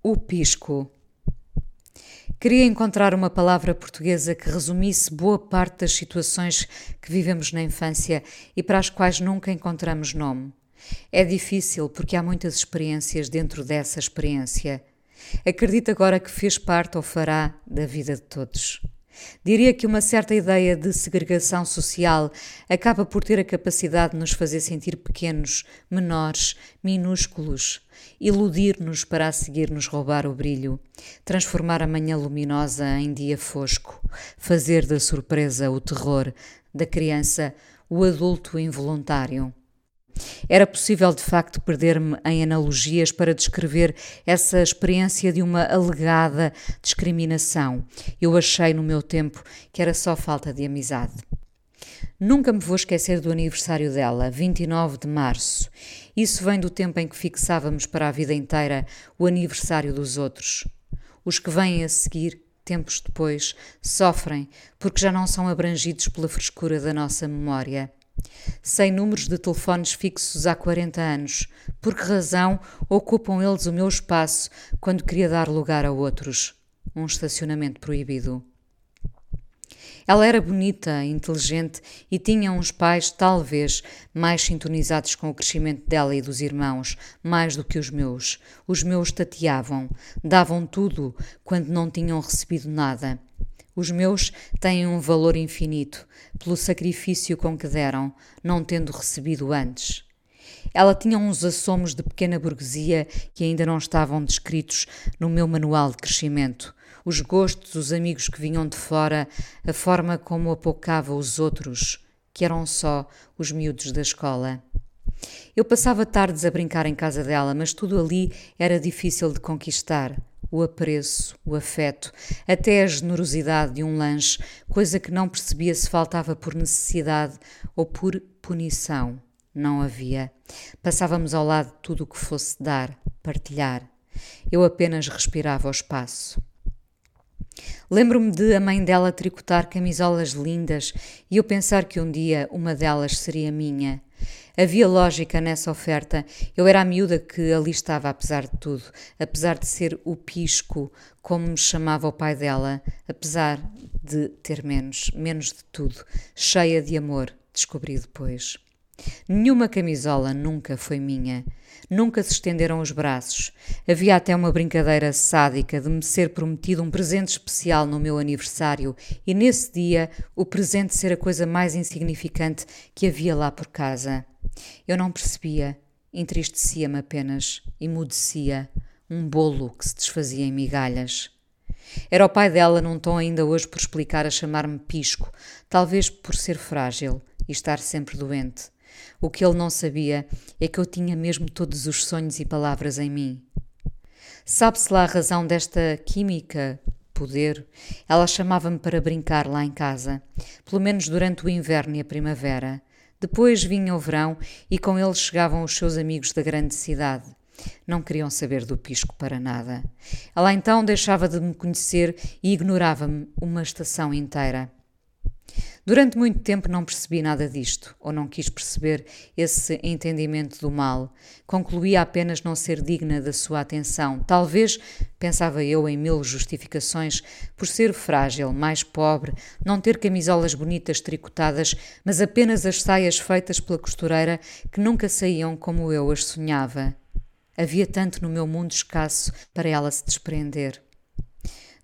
O pisco. Queria encontrar uma palavra portuguesa que resumisse boa parte das situações que vivemos na infância e para as quais nunca encontramos nome. É difícil porque há muitas experiências dentro dessa experiência. Acredito agora que fez parte ou fará da vida de todos. Diria que uma certa ideia de segregação social acaba por ter a capacidade de nos fazer sentir pequenos, menores, minúsculos, iludir-nos para a seguir nos roubar o brilho, transformar a manhã luminosa em dia fosco, fazer da surpresa o terror, da criança o adulto involuntário. Era possível de facto perder-me em analogias para descrever essa experiência de uma alegada discriminação. Eu achei no meu tempo que era só falta de amizade. Nunca me vou esquecer do aniversário dela, 29 de março. Isso vem do tempo em que fixávamos para a vida inteira o aniversário dos outros. Os que vêm a seguir, tempos depois, sofrem porque já não são abrangidos pela frescura da nossa memória. Sei números de telefones fixos há 40 anos. Por que razão ocupam eles o meu espaço quando queria dar lugar a outros? Um estacionamento proibido. Ela era bonita, inteligente e tinha uns pais, talvez, mais sintonizados com o crescimento dela e dos irmãos, mais do que os meus. Os meus tateavam, davam tudo quando não tinham recebido nada. Os meus têm um valor infinito, pelo sacrifício com que deram, não tendo recebido antes. Ela tinha uns assomos de pequena burguesia que ainda não estavam descritos no meu manual de crescimento. Os gostos, os amigos que vinham de fora, a forma como apocava os outros, que eram só os miúdos da escola. Eu passava tardes a brincar em casa dela, mas tudo ali era difícil de conquistar o apreço, o afeto, até a generosidade de um lanche, coisa que não percebia se faltava por necessidade ou por punição. Não havia. Passávamos ao lado de tudo o que fosse dar, partilhar. Eu apenas respirava o espaço. Lembro-me de a mãe dela tricotar camisolas lindas e eu pensar que um dia uma delas seria minha. Havia lógica nessa oferta. Eu era a miúda que ali estava, apesar de tudo, apesar de ser o pisco, como me chamava o pai dela, apesar de ter menos, menos de tudo, cheia de amor, descobri depois. Nenhuma camisola nunca foi minha. Nunca se estenderam os braços. Havia até uma brincadeira sádica de me ser prometido um presente especial no meu aniversário e nesse dia o presente ser a coisa mais insignificante que havia lá por casa. Eu não percebia, entristecia-me apenas, emudecia, um bolo que se desfazia em migalhas. Era o pai dela num tom ainda hoje por explicar a chamar-me pisco, talvez por ser frágil e estar sempre doente. O que ele não sabia é que eu tinha mesmo todos os sonhos e palavras em mim. Sabe-se lá a razão desta química, poder? Ela chamava-me para brincar lá em casa, pelo menos durante o inverno e a primavera. Depois vinha o verão e com ele chegavam os seus amigos da grande cidade. Não queriam saber do pisco para nada. Ela então deixava de me conhecer e ignorava-me uma estação inteira. Durante muito tempo não percebi nada disto, ou não quis perceber esse entendimento do mal. Concluía apenas não ser digna da sua atenção. Talvez, pensava eu em mil justificações, por ser frágil, mais pobre, não ter camisolas bonitas tricotadas, mas apenas as saias feitas pela costureira que nunca saíam como eu as sonhava. Havia tanto no meu mundo escasso para ela se desprender.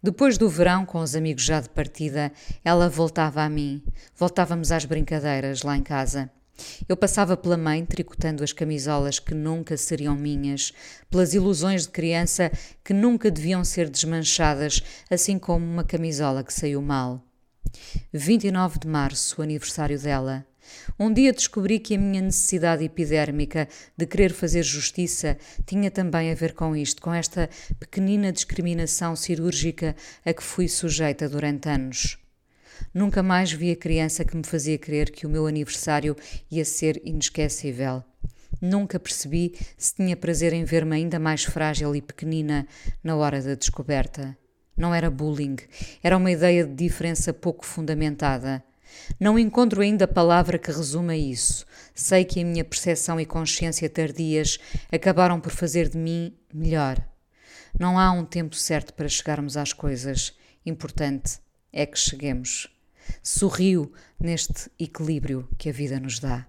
Depois do verão, com os amigos já de partida, ela voltava a mim. Voltávamos às brincadeiras lá em casa. Eu passava pela mãe tricotando as camisolas que nunca seriam minhas, pelas ilusões de criança que nunca deviam ser desmanchadas, assim como uma camisola que saiu mal. 29 de março, aniversário dela. Um dia descobri que a minha necessidade epidérmica de querer fazer justiça tinha também a ver com isto, com esta pequenina discriminação cirúrgica a que fui sujeita durante anos. Nunca mais vi a criança que me fazia crer que o meu aniversário ia ser inesquecível. Nunca percebi se tinha prazer em ver-me ainda mais frágil e pequenina na hora da descoberta. Não era bullying, era uma ideia de diferença pouco fundamentada. Não encontro ainda palavra que resuma isso. Sei que a minha percepção e consciência tardias acabaram por fazer de mim melhor. Não há um tempo certo para chegarmos às coisas. Importante é que cheguemos. Sorriu neste equilíbrio que a vida nos dá.